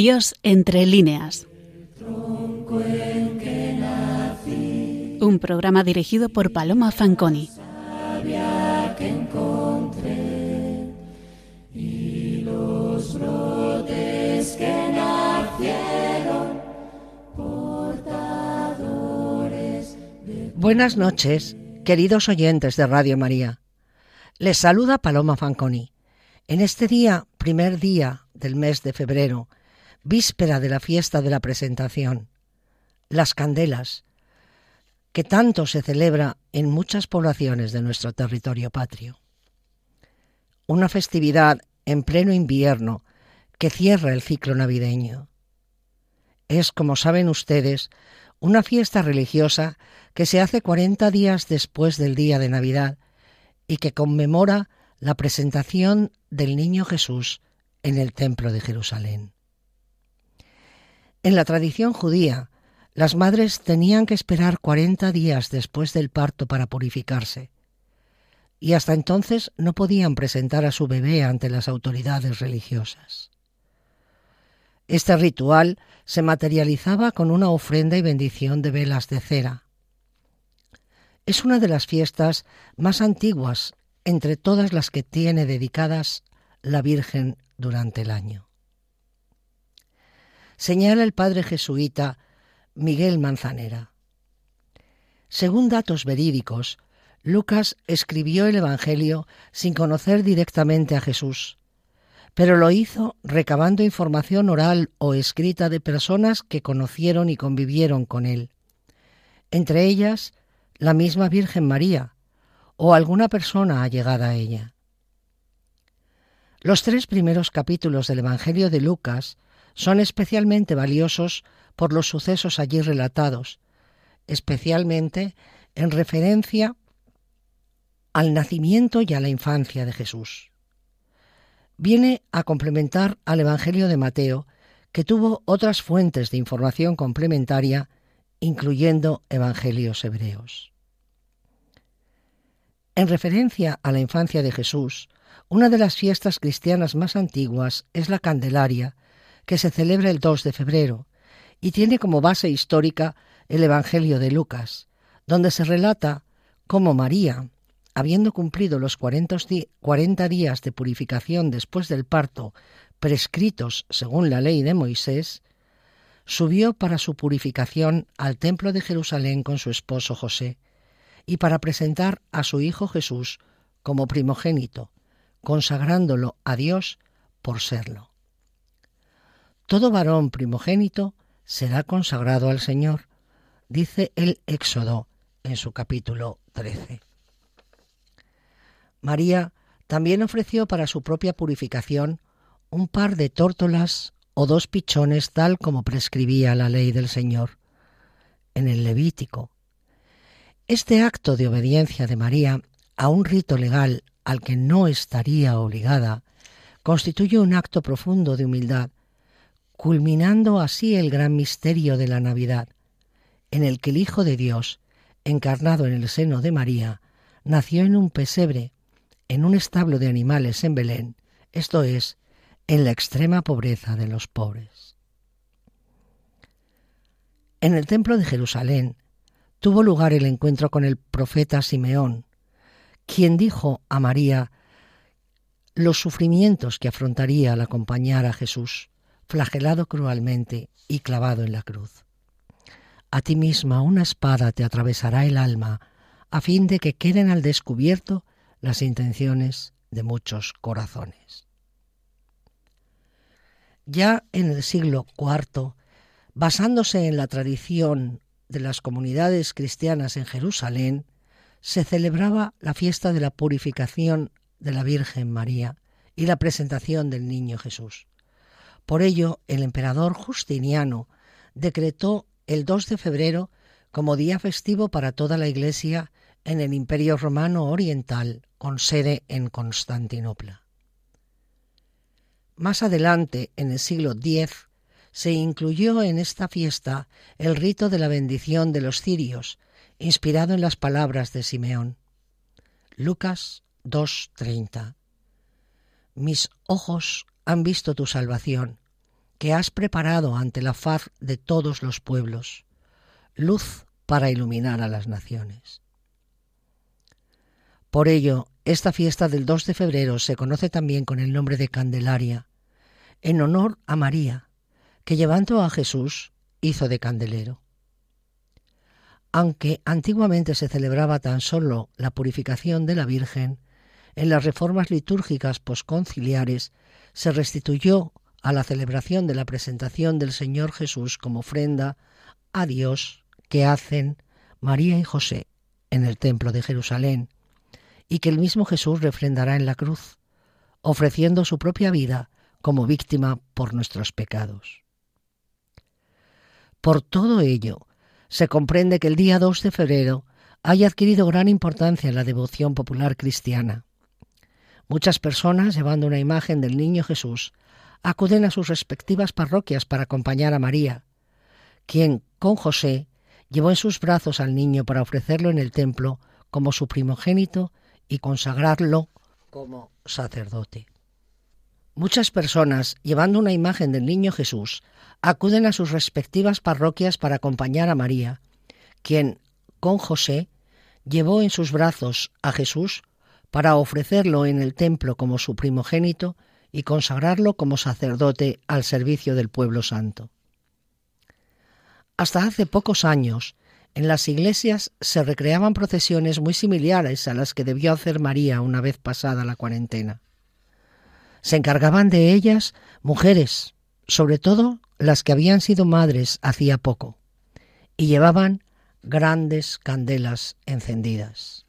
Dios entre líneas. Un programa dirigido por Paloma Fanconi. Buenas noches, queridos oyentes de Radio María. Les saluda Paloma Fanconi. En este día, primer día del mes de febrero, víspera de la fiesta de la presentación, las candelas, que tanto se celebra en muchas poblaciones de nuestro territorio patrio. Una festividad en pleno invierno que cierra el ciclo navideño. Es, como saben ustedes, una fiesta religiosa que se hace 40 días después del día de Navidad y que conmemora la presentación del niño Jesús en el templo de Jerusalén. En la tradición judía, las madres tenían que esperar 40 días después del parto para purificarse, y hasta entonces no podían presentar a su bebé ante las autoridades religiosas. Este ritual se materializaba con una ofrenda y bendición de velas de cera. Es una de las fiestas más antiguas entre todas las que tiene dedicadas la Virgen durante el año. Señala el padre jesuita Miguel Manzanera. Según datos verídicos, Lucas escribió el Evangelio sin conocer directamente a Jesús, pero lo hizo recabando información oral o escrita de personas que conocieron y convivieron con él, entre ellas la misma Virgen María o alguna persona allegada a ella. Los tres primeros capítulos del Evangelio de Lucas son especialmente valiosos por los sucesos allí relatados, especialmente en referencia al nacimiento y a la infancia de Jesús. Viene a complementar al Evangelio de Mateo, que tuvo otras fuentes de información complementaria, incluyendo evangelios hebreos. En referencia a la infancia de Jesús, una de las fiestas cristianas más antiguas es la Candelaria, que se celebra el 2 de febrero, y tiene como base histórica el Evangelio de Lucas, donde se relata cómo María, habiendo cumplido los 40 días de purificación después del parto prescritos según la ley de Moisés, subió para su purificación al templo de Jerusalén con su esposo José, y para presentar a su Hijo Jesús como primogénito, consagrándolo a Dios por serlo. Todo varón primogénito será consagrado al Señor, dice el Éxodo en su capítulo 13. María también ofreció para su propia purificación un par de tórtolas o dos pichones tal como prescribía la ley del Señor. En el Levítico, este acto de obediencia de María a un rito legal al que no estaría obligada constituye un acto profundo de humildad, culminando así el gran misterio de la Navidad, en el que el Hijo de Dios, encarnado en el seno de María, nació en un pesebre, en un establo de animales en Belén, esto es, en la extrema pobreza de los pobres. En el templo de Jerusalén, tuvo lugar el encuentro con el profeta Simeón, quien dijo a María los sufrimientos que afrontaría al acompañar a Jesús, flagelado cruelmente y clavado en la cruz. A ti misma una espada te atravesará el alma, a fin de que queden al descubierto las intenciones de muchos corazones. Ya en el siglo IV, basándose en la tradición de las comunidades cristianas en Jerusalén, se celebraba la fiesta de la purificación de la Virgen María y la presentación del niño Jesús. Por ello, el emperador Justiniano decretó el 2 de febrero como día festivo para toda la Iglesia en el Imperio Romano Oriental, con sede en Constantinopla. Más adelante, en el siglo X, se incluyó en esta fiesta el rito de la bendición de los cirios, inspirado en las palabras de Simeón. Lucas 2.30. Mis ojos han visto tu salvación, que has preparado ante la faz de todos los pueblos, luz para iluminar a las naciones. Por ello, esta fiesta del 2 de febrero se conoce también con el nombre de Candelaria, en honor a María, que llevando a Jesús hizo de candelero. Aunque antiguamente se celebraba tan solo la purificación de la Virgen, en las reformas litúrgicas posconciliares se restituyó a la celebración de la presentación del Señor Jesús como ofrenda a Dios que hacen María y José en el templo de Jerusalén, y que el mismo Jesús refrendará en la cruz, ofreciendo su propia vida como víctima por nuestros pecados. Por todo ello, se comprende que el día 2 de febrero haya adquirido gran importancia en la devoción popular cristiana. Muchas personas, llevando una imagen del niño Jesús, acuden a sus respectivas parroquias para acompañar a María, quien, con José, llevó en sus brazos al niño para ofrecerlo en el templo como su primogénito y consagrarlo como sacerdote. Muchas personas, llevando una imagen del niño Jesús, acuden a sus respectivas parroquias para acompañar a María, quien, con José, llevó en sus brazos a Jesús para ofrecerlo en el templo como su primogénito y consagrarlo como sacerdote al servicio del pueblo santo. Hasta hace pocos años, en las iglesias se recreaban procesiones muy similares a las que debió hacer María una vez pasada la cuarentena. Se encargaban de ellas mujeres, sobre todo las que habían sido madres hacía poco, y llevaban grandes candelas encendidas.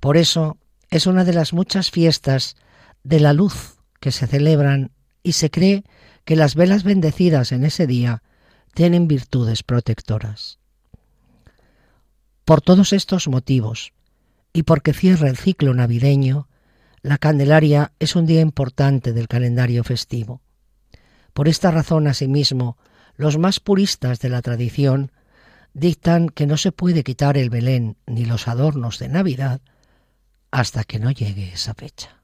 Por eso es una de las muchas fiestas de la luz que se celebran y se cree que las velas bendecidas en ese día tienen virtudes protectoras. Por todos estos motivos, y porque cierra el ciclo navideño, la Candelaria es un día importante del calendario festivo. Por esta razón, asimismo, los más puristas de la tradición dictan que no se puede quitar el Belén ni los adornos de Navidad hasta que no llegue esa fecha.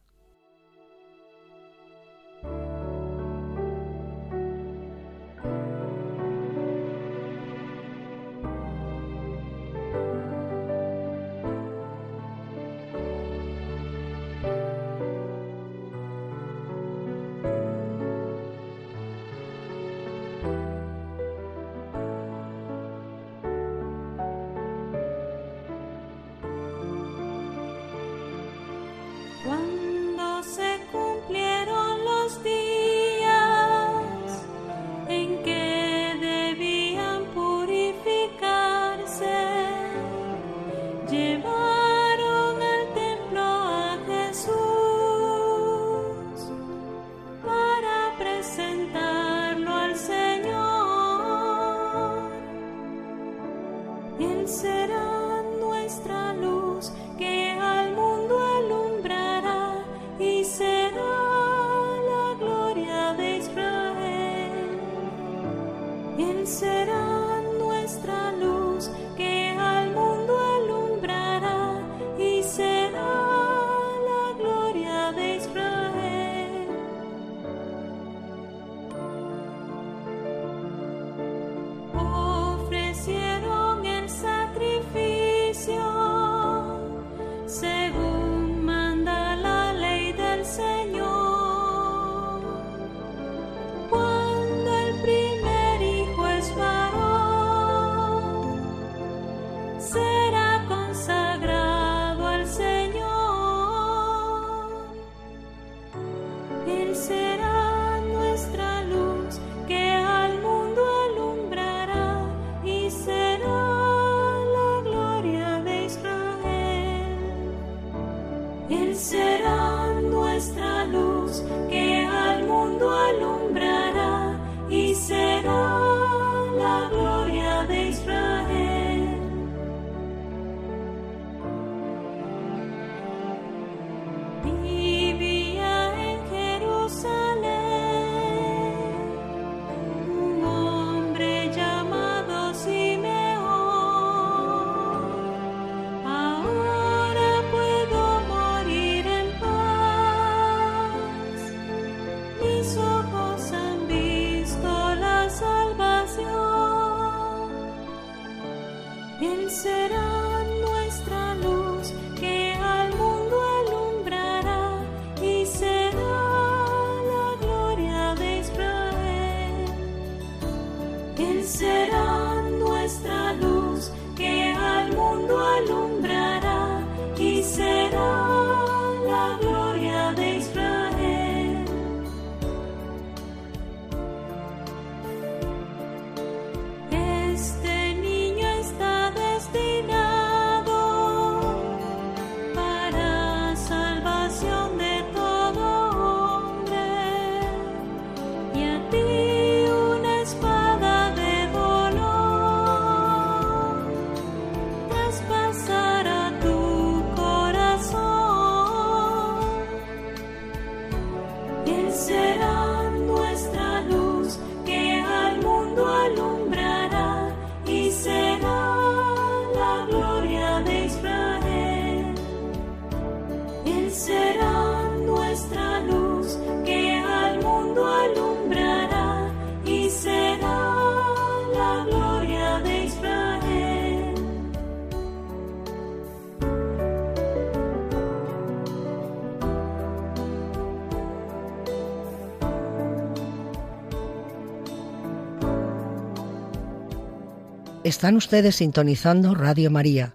Están ustedes sintonizando Radio María,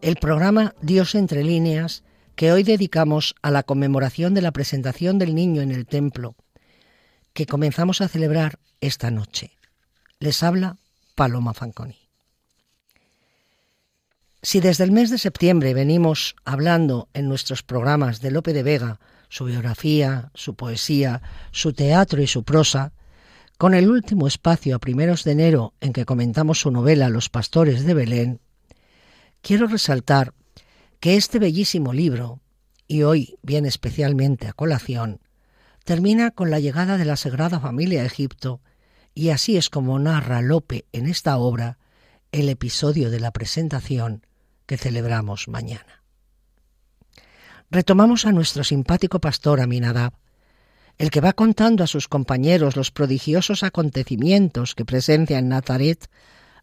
el programa Dios entre líneas que hoy dedicamos a la conmemoración de la presentación del niño en el templo, que comenzamos a celebrar esta noche. Les habla Paloma Fanconi. Si desde el mes de septiembre venimos hablando en nuestros programas de Lope de Vega, su biografía, su poesía, su teatro y su prosa, con el último espacio a primeros de enero en que comentamos su novela Los pastores de Belén, quiero resaltar que este bellísimo libro, y hoy viene especialmente a colación, termina con la llegada de la Sagrada Familia a Egipto, y así es como narra Lope en esta obra el episodio de la presentación que celebramos mañana. Retomamos a nuestro simpático pastor Aminadab, el que va contando a sus compañeros los prodigiosos acontecimientos que presencia en Nazaret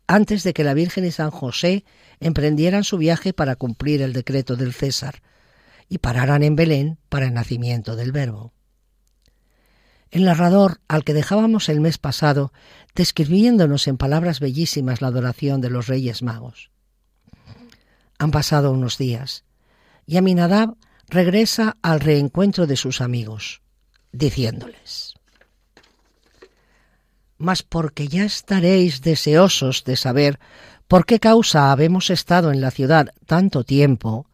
antes de que la Virgen y San José emprendieran su viaje para cumplir el decreto del César y pararan en Belén para el nacimiento del Verbo. El narrador, al que dejábamos el mes pasado, describiéndonos en palabras bellísimas la adoración de los Reyes Magos. Han pasado unos días y Aminadab regresa al reencuentro de sus amigos, diciéndoles, Mas porque ya estaréis deseosos de saber por qué causa habemos estado en la ciudad tanto tiempo,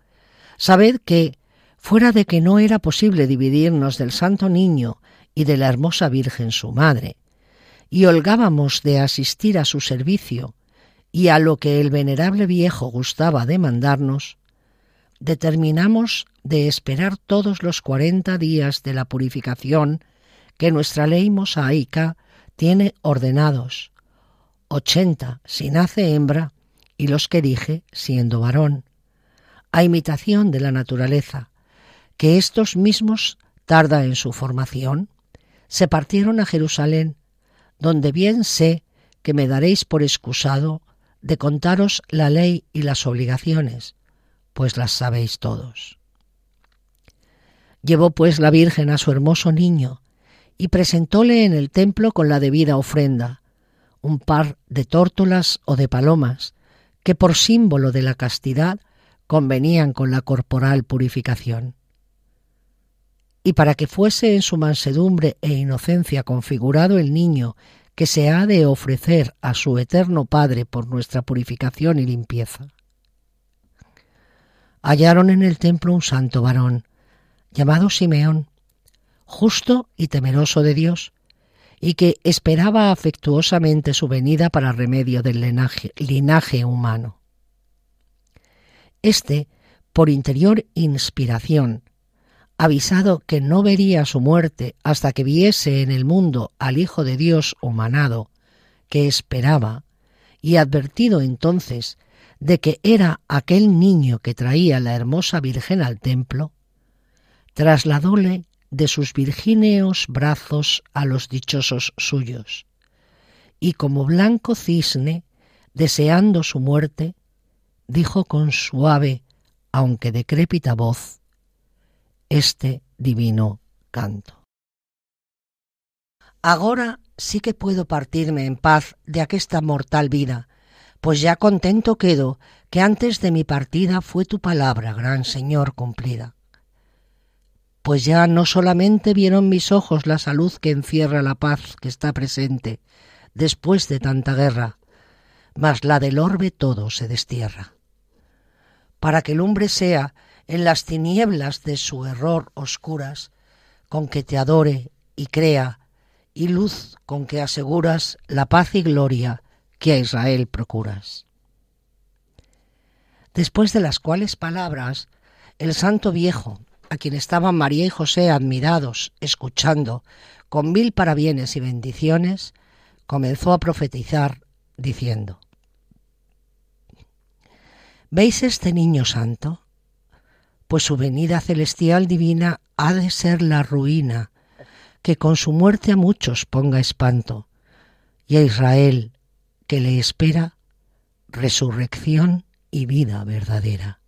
sabed que, fuera de que no era posible dividirnos del santo niño y de la hermosa Virgen su madre, y holgábamos de asistir a su servicio y a lo que el venerable viejo gustaba de mandarnos, determinamos de esperar todos los cuarenta días de la purificación que nuestra ley mosaica tiene ordenados, ochenta si nace hembra y los que dije siendo varón, a imitación de la naturaleza, que estos mismos tarda en su formación, se partieron a Jerusalén, donde bien sé que me daréis por excusado de contaros la ley y las obligaciones, pues las sabéis todos. Llevó pues la Virgen a su hermoso niño y presentóle en el templo con la debida ofrenda, un par de tórtolas o de palomas, que por símbolo de la castidad convenían con la corporal purificación. Y para que fuese en su mansedumbre e inocencia configurado el niño que se ha de ofrecer a su eterno Padre por nuestra purificación y limpieza. Hallaron en el templo un santo varón, llamado Simeón, justo y temeroso de Dios, y que esperaba afectuosamente su venida para remedio del linaje, humano. Este, por interior inspiración, avisado que no vería su muerte hasta que viese en el mundo al Hijo de Dios humanado, que esperaba, y advertido entonces de que era aquel niño que traía la hermosa Virgen al templo, trasladóle de sus virgíneos brazos a los dichosos suyos, y como blanco cisne, deseando su muerte, dijo con suave, aunque decrépita voz, este divino canto. Ahora sí que puedo partirme en paz de aquesta mortal vida, pues ya contento quedo que antes de mi partida fue tu palabra, gran Señor, cumplida. Pues ya no solamente vieron mis ojos la salud que encierra la paz que está presente después de tanta guerra, mas la del orbe todo se destierra. Para que el hombre sea en las tinieblas de su error oscuras, con que te adore y crea, y luz con que aseguras la paz y gloria que a Israel procuras. Después de las cuales palabras, el santo viejo, a quien estaban María y José admirados, escuchando, con mil parabienes y bendiciones, comenzó a profetizar, diciendo, ¿Veis este niño santo? pues su venida celestial divina ha de ser la ruina, que con su muerte a muchos ponga espanto, y a Israel, que le espera, resurrección y vida verdadera.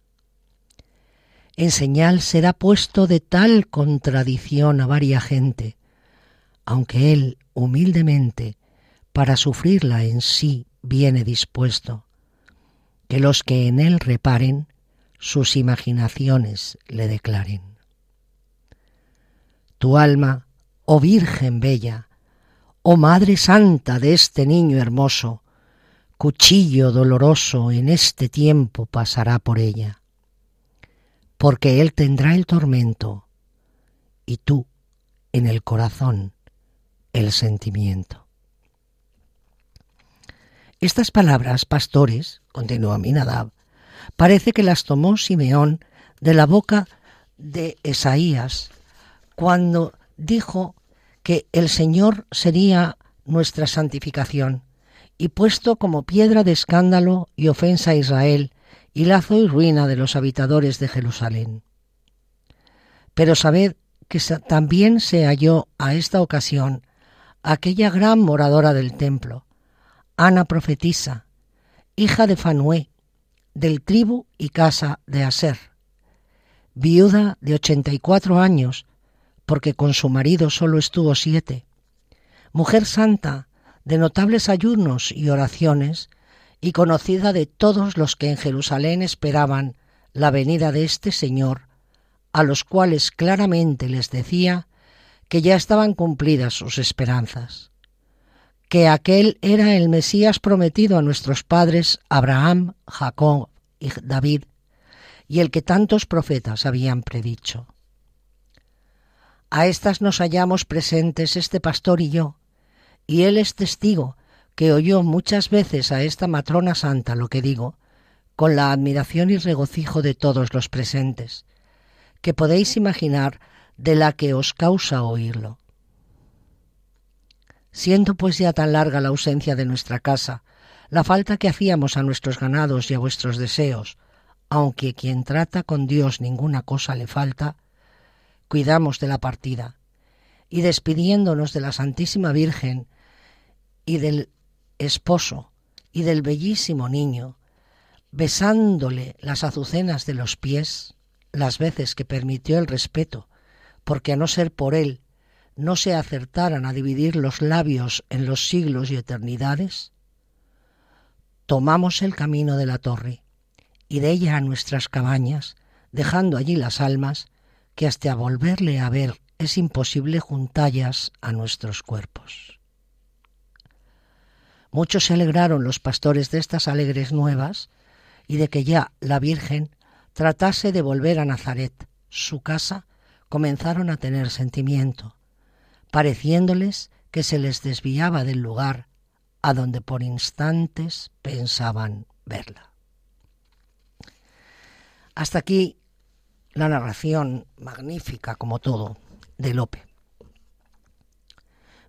En señal será puesto de tal contradicción a varia gente, aunque él humildemente, para sufrirla en sí viene dispuesto, que los que en él reparen, sus imaginaciones le declaren. Tu alma, oh Virgen bella, oh Madre Santa de este niño hermoso, cuchillo doloroso en este tiempo pasará por ella, porque él tendrá el tormento y tú en el corazón el sentimiento. Estas palabras, pastores, continuó Aminadab, parece que las tomó Simeón de la boca de Esaías cuando dijo que el Señor sería nuestra santificación y puesto como piedra de escándalo y ofensa a Israel y lazo y ruina de los habitadores de Jerusalén. Pero sabed que también se halló a esta ocasión aquella gran moradora del templo, Ana profetisa, hija de Fanué, del tribu y casa de Aser, viuda de ochenta y cuatro años, porque con su marido solo estuvo siete, mujer santa, de notables ayunos y oraciones, y conocida de todos los que en Jerusalén esperaban la venida de este Señor, a los cuales claramente les decía que ya estaban cumplidas sus esperanzas que aquel era el Mesías prometido a nuestros padres Abraham, Jacob y David, y el que tantos profetas habían predicho. A estas nos hallamos presentes este pastor y yo, y él es testigo que oyó muchas veces a esta matrona santa lo que digo, con la admiración y regocijo de todos los presentes, que podéis imaginar de la que os causa oírlo. Siendo pues ya tan larga la ausencia de nuestra casa, la falta que hacíamos a nuestros ganados y a vuestros deseos, aunque quien trata con Dios ninguna cosa le falta, cuidamos de la partida, y despidiéndonos de la Santísima Virgen y del esposo y del bellísimo niño, besándole las azucenas de los pies, las veces que permitió el respeto, porque a no ser por él no se acertaran a dividir los labios en los siglos y eternidades? Tomamos el camino de la torre y de ella a nuestras cabañas, dejando allí las almas, que hasta volverle a ver es imposible juntallas a nuestros cuerpos. Muchos se alegraron los pastores de estas alegres nuevas y de que ya la Virgen tratase de volver a Nazaret, su casa, comenzaron a tener sentimiento, pareciéndoles que se les desviaba del lugar a donde por instantes pensaban verla. Hasta aquí la narración magnífica, como todo, de Lope.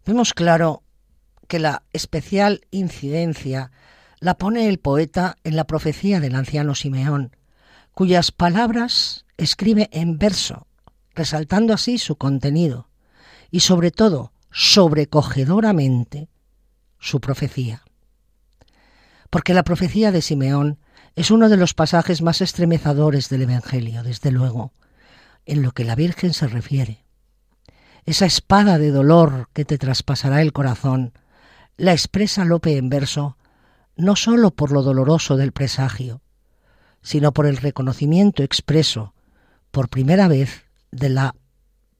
Vemos claro que la especial incidencia la pone el poeta en la profecía del anciano Simeón, cuyas palabras escribe en verso, resaltando así su contenido, y sobre todo sobrecogedoramente su profecía. Porque la profecía de Simeón es uno de los pasajes más estremecedores del Evangelio, desde luego, en lo que la Virgen se refiere. Esa espada de dolor que te traspasará el corazón la expresa Lope en verso no sólo por lo doloroso del presagio, sino por el reconocimiento expreso, por primera vez, de la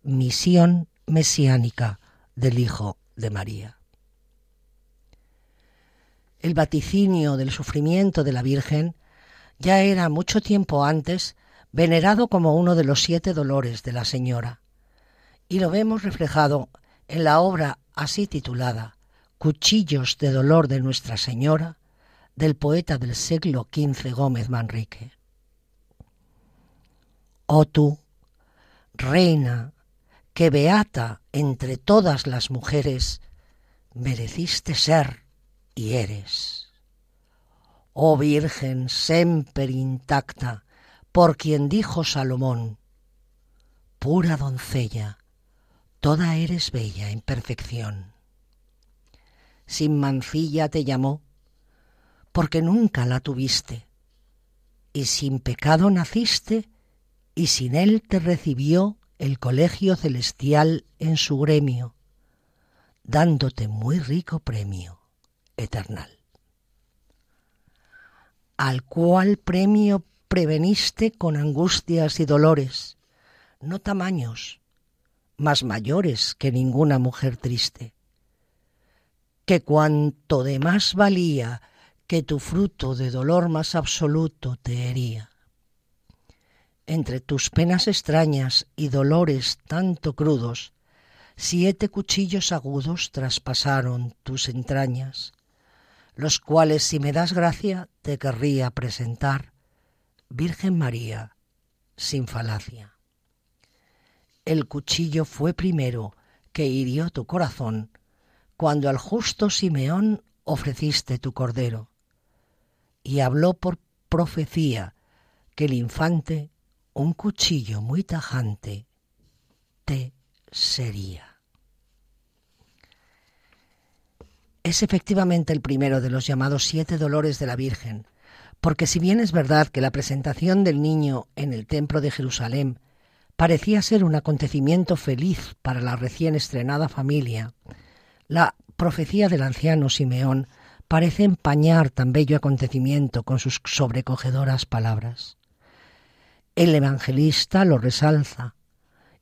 misión mesiánica del Hijo de María. El vaticinio del sufrimiento de la Virgen ya era mucho tiempo antes venerado como uno de los siete dolores de la Señora, y lo vemos reflejado en la obra así titulada Cuchillos de dolor de Nuestra Señora del poeta del siglo XV Gómez Manrique. Oh tú, reina que beata entre todas las mujeres, mereciste ser y eres. Oh Virgen semper intacta, por quien dijo Salomón, pura doncella, toda eres bella en perfección. Sin mancilla te llamó, porque nunca la tuviste, y sin pecado naciste, y sin él te recibió el colegio celestial en su gremio, dándote muy rico premio eternal. al cual premio preveniste con angustias y dolores, no tamaños, más mayores que ninguna mujer triste, que cuanto de más valía que tu fruto de dolor más absoluto te hería. Entre tus penas extrañas y dolores tanto crudos, siete cuchillos agudos traspasaron tus entrañas, los cuales si me das gracia te querría presentar, Virgen María, sin falacia. El cuchillo fue primero que hirió tu corazón cuando al justo Simeón ofreciste tu cordero, y habló por profecía que el infante, un cuchillo muy tajante, te sería. es efectivamente el primero de los llamados siete dolores de la Virgen, porque si bien es verdad que la presentación del niño en el templo de Jerusalén parecía ser un acontecimiento feliz para la recién estrenada familia, la profecía del anciano Simeón parece empañar tan bello acontecimiento con sus sobrecogedoras palabras. El evangelista lo resalza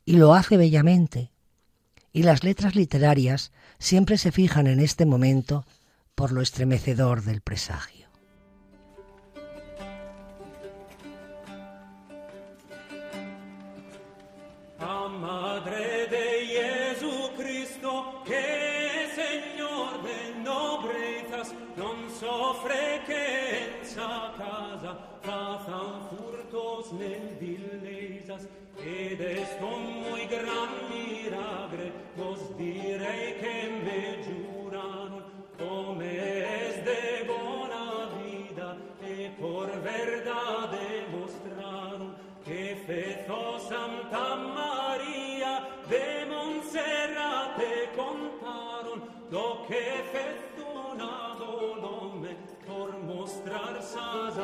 y lo hace bellamente, y las letras literarias siempre se fijan en este momento por lo estremecedor del presagio. Ed est un muy gran milagre, vos direi che me giuraron, come es de bona vida, e por verdade mostraron, que fezo Santa Maria, de Monserrate contaron, lo que fezo una dolome, por mostrar sas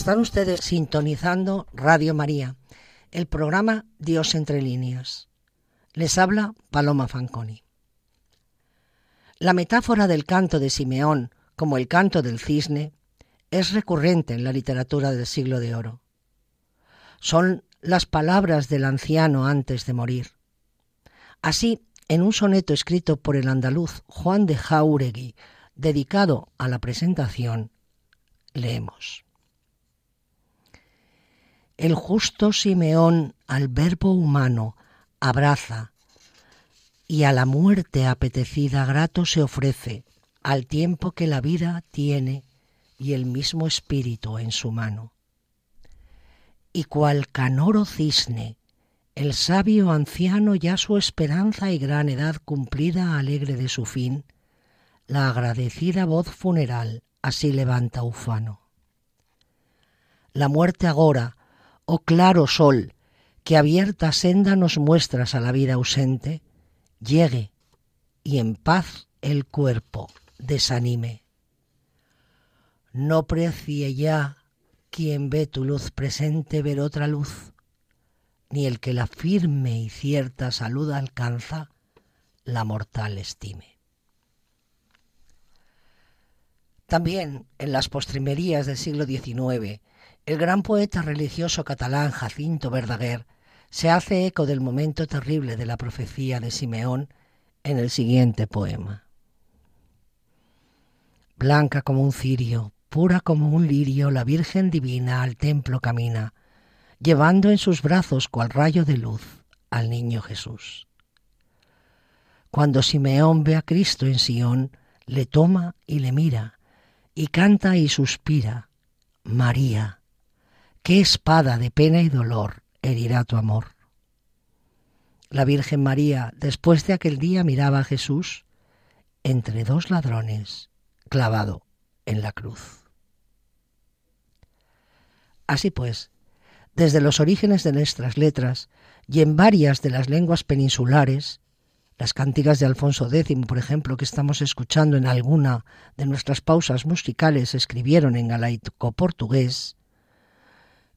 Están ustedes sintonizando Radio María, el programa Dios entre líneas. Les habla Paloma Fanconi. La metáfora del canto de Simeón como el canto del cisne es recurrente en la literatura del siglo de oro. Son las palabras del anciano antes de morir. Así, en un soneto escrito por el andaluz Juan de Jauregui, dedicado a la presentación, leemos. El justo Simeón al verbo humano abraza y a la muerte apetecida grato se ofrece al tiempo que la vida tiene y el mismo espíritu en su mano. Y cual canoro cisne, el sabio anciano ya su esperanza y gran edad cumplida alegre de su fin, la agradecida voz funeral así levanta ufano. La muerte agora, oh claro sol, que abierta senda nos muestras a la vida ausente, llegue y en paz el cuerpo desanime. No precie ya quien ve tu luz presente ver otra luz, ni el que la firme y cierta salud alcanza, la mortal estime. También en las postrimerías del siglo XIX, el gran poeta religioso catalán Jacinto Verdaguer se hace eco del momento terrible de la profecía de Simeón en el siguiente poema. Blanca como un cirio, pura como un lirio, la Virgen divina al templo camina, llevando en sus brazos cual rayo de luz al niño Jesús. Cuando Simeón ve a Cristo en Sión, le toma y le mira, y canta y suspira, María, qué espada de pena y dolor herirá tu amor. La Virgen María, después de aquel día, miraba a Jesús entre dos ladrones, clavado en la cruz. Así pues, desde los orígenes de nuestras letras y en varias de las lenguas peninsulares, las cánticas de Alfonso X, por ejemplo, que estamos escuchando en alguna de nuestras pausas musicales, escribieron en galaico portugués,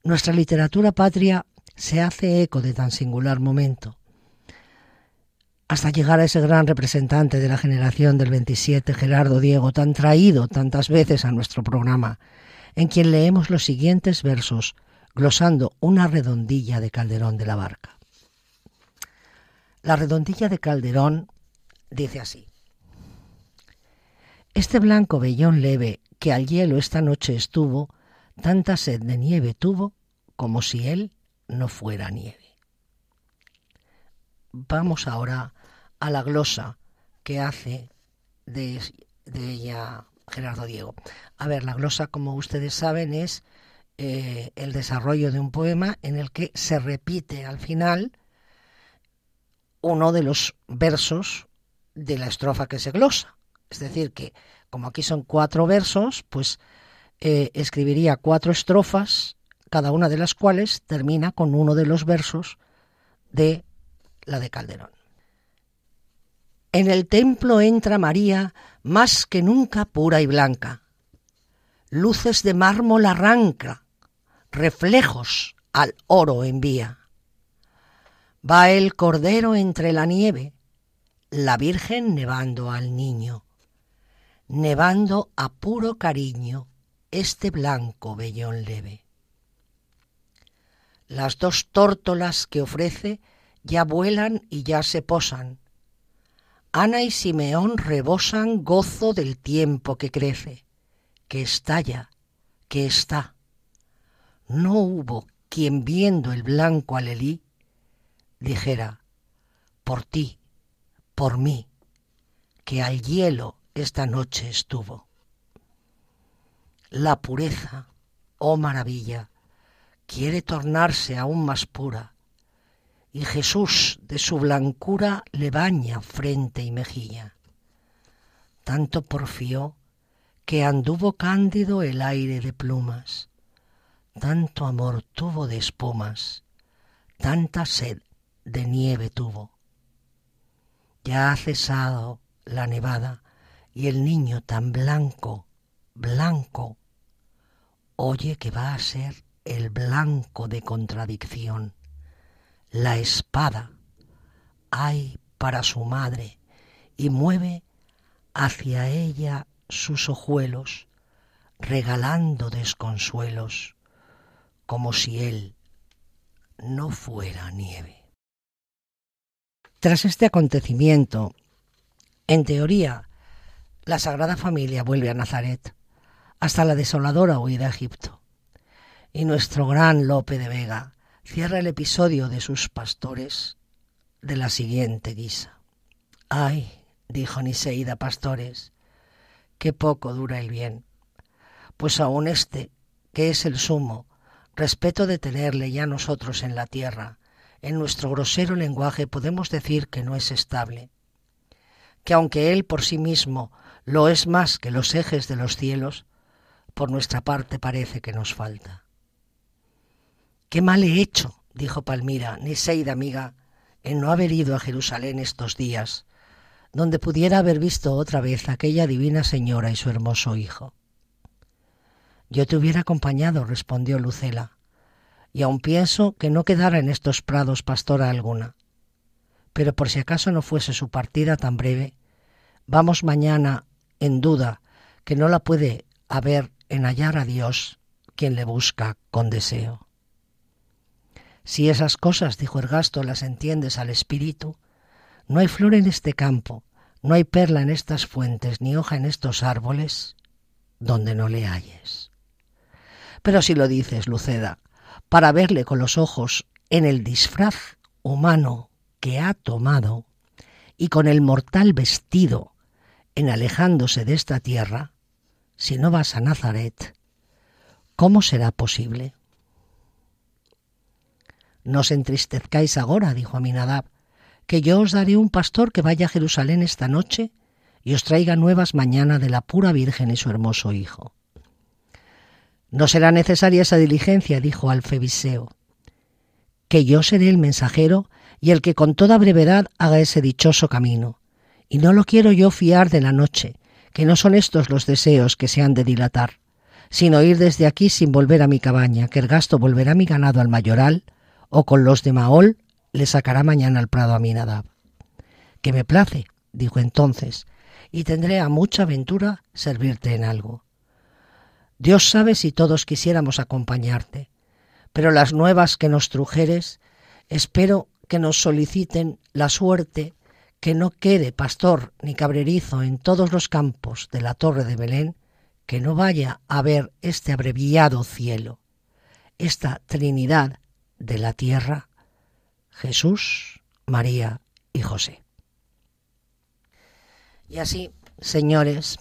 nuestra literatura patria se hace eco de tan singular momento, hasta llegar a ese gran representante de la generación del 27, Gerardo Diego, tan traído tantas veces a nuestro programa, en quien leemos los siguientes versos, glosando una redondilla de Calderón de la Barca. La redondilla de Calderón dice así. Este blanco vellón leve que al hielo esta noche estuvo, tanta sed de nieve tuvo como si él no fuera nieve. Vamos ahora a la glosa que hace de, ella Gerardo Diego. A ver, la glosa, como ustedes saben, es eh, el desarrollo de un poema en el que se repite al final uno de los versos de la estrofa que se glosa. Es decir, que como aquí son cuatro versos, pues eh, escribiría cuatro estrofas cada una de las cuales termina con uno de los versos de la de Calderón. En el templo entra María más que nunca pura y blanca. Luces de mármol arranca, reflejos al oro envía. Va el cordero entre la nieve, la Virgen nevando al niño, nevando a puro cariño este blanco vellón leve. Las dos tórtolas que ofrece ya vuelan y ya se posan. Ana y Simeón rebosan gozo del tiempo que crece, que estalla, que está. No hubo quien viendo el blanco alelí dijera, por ti, por mí, que al hielo esta noche estuvo. La pureza, oh maravilla, quiere tornarse aún más pura, y Jesús de su blancura le baña frente y mejilla. Tanto porfió que anduvo cándido el aire de plumas, tanto amor tuvo de espumas, tanta sed de nieve tuvo. Ya ha cesado la nevada y el niño tan blanco, blanco, oye que va a ser el blanco de contradicción, la espada, hay para su madre, y mueve hacia ella sus ojuelos, regalando desconsuelos, como si él no fuera nieve. Tras este acontecimiento, en teoría, la Sagrada Familia vuelve a Nazaret, hasta la desoladora huida a Egipto. Y nuestro gran Lope de Vega cierra el episodio de sus pastores de la siguiente guisa. Ay, dijo Niseida Pastores, qué poco dura el bien, pues aun este, que es el sumo, respeto de tenerle ya nosotros en la tierra, en nuestro grosero lenguaje podemos decir que no es estable, que aunque Él por sí mismo lo es más que los ejes de los cielos, por nuestra parte parece que nos falta. Qué mal he hecho, dijo Palmira, Niseida amiga, en no haber ido a Jerusalén estos días, donde pudiera haber visto otra vez aquella divina señora y su hermoso hijo. Yo te hubiera acompañado, respondió Lucela, y aun pienso que no quedara en estos prados pastora alguna. Pero por si acaso no fuese su partida tan breve, vamos mañana en duda que no la puede haber en hallar a Dios quien le busca con deseo. Si esas cosas, dijo Ergasto, las entiendes al espíritu, no hay flor en este campo, no hay perla en estas fuentes, ni hoja en estos árboles, donde no le halles. Pero si lo dices, Luceda, para verle con los ojos en el disfraz humano que ha tomado y con el mortal vestido en alejándose de esta tierra, si no vas a Nazaret, ¿cómo será posible? No os entristezcáis ahora, dijo Aminadab, que yo os daré un pastor que vaya a Jerusalén esta noche y os traiga nuevas mañana de la pura Virgen y su hermoso Hijo. No será necesaria esa diligencia, dijo Alfebiseo, que yo seré el mensajero y el que con toda brevedad haga ese dichoso camino. Y no lo quiero yo fiar de la noche, que no son estos los deseos que se han de dilatar, sino ir desde aquí sin volver a mi cabaña, que el gasto volverá mi ganado al mayoral, o con los de Maol le sacará mañana al prado a mi Nadab. Que me place, dijo entonces, y tendré a mucha ventura servirte en algo. Dios sabe si todos quisiéramos acompañarte, pero las nuevas que nos trujeres, espero que nos soliciten la suerte que no quede pastor ni cabrerizo en todos los campos de la torre de Belén, que no vaya a ver este abreviado cielo, esta Trinidad de la tierra, Jesús, María y José. Y así, señores,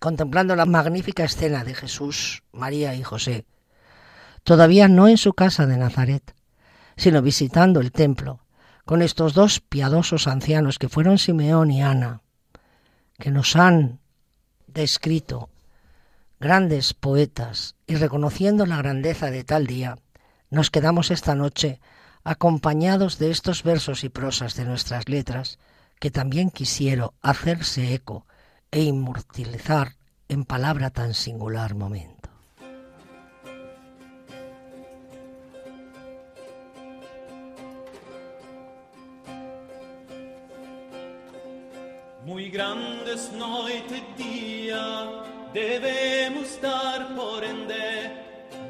contemplando la magnífica escena de Jesús, María y José, todavía no en su casa de Nazaret, sino visitando el templo, con estos dos piadosos ancianos que fueron Simeón y Ana, que nos han descrito grandes poetas y reconociendo la grandeza de tal día, nos quedamos esta noche acompañados de estos versos y prosas de nuestras letras que también quisieron hacerse eco e inmortalizar en palabra tan singular momento. Grandes noite día debemos dar por ende.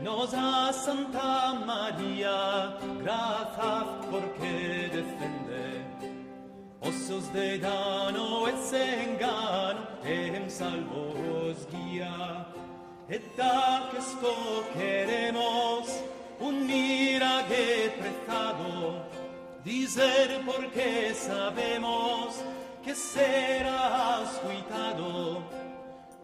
Nos a Santa María gracias porque defende Osos de dano e engano em salvo os guía. E da que esto queremos un mirage prezado. Dizer porque sabemos serás cuidado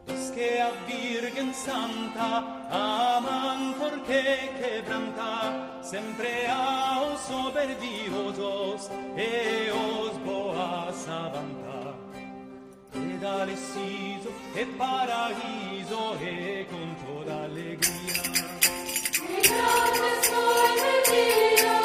los que a Virgen Santa aman porque quebranta siempre a os soberbiosos e os boas avanta. Dale siso e paraíso e con toda alegría. E grande soy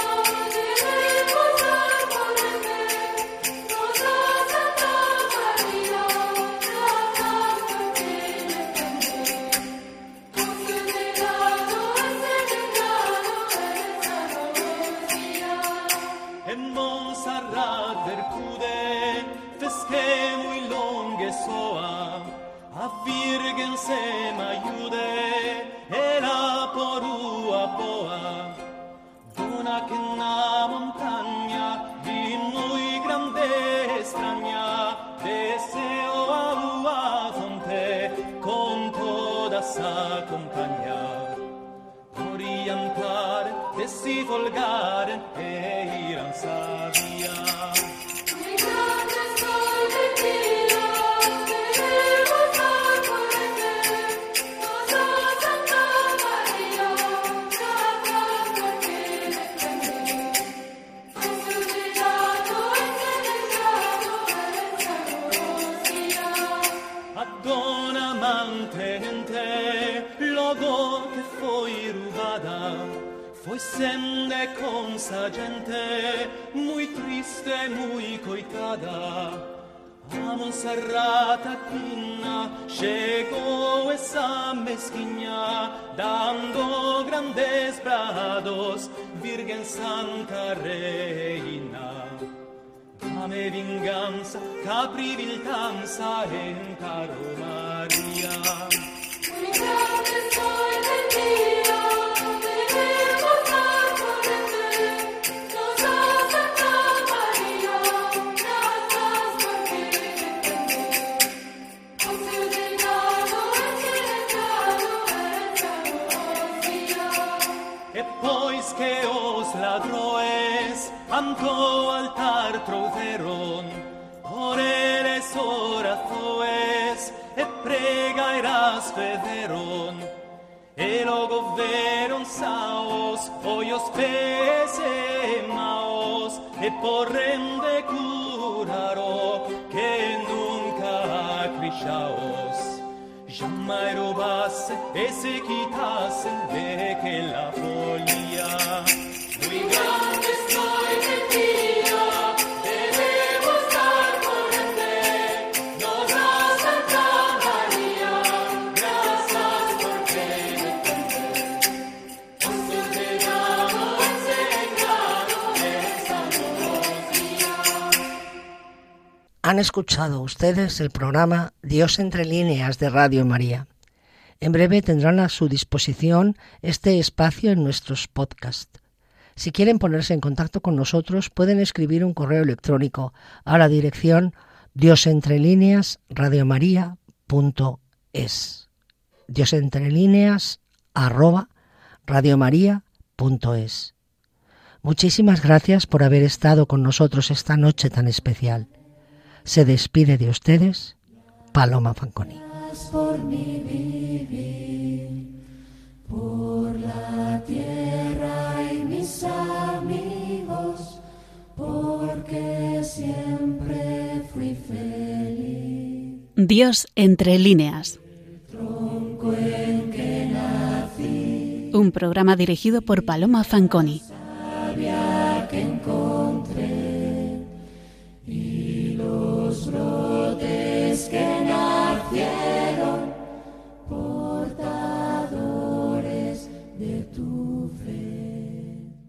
dando grandes brados, Virgen Santa Reina. Dame vinganza, capri viltanza, en caro Maria. E logo veron saos hoyos pés e maos e por rende curaro que nunca crichaos Jamais robasse e se quitasse de que la folía. Muy Han escuchado ustedes el programa Dios entre líneas de Radio María. En breve tendrán a su disposición este espacio en nuestros podcasts. Si quieren ponerse en contacto con nosotros, pueden escribir un correo electrónico a la dirección diosentrelíneas radiomaria.es. Diosentrelíneas arroba. Muchísimas gracias por haber estado con nosotros esta noche tan especial. Se despide de ustedes Paloma Fanconi. por mi vivir, por la tierra y mis amigos, porque siempre fui feliz. Dios entre líneas. Tronco en que nací, Un programa dirigido por Paloma Fanconi. sabía que nacieron.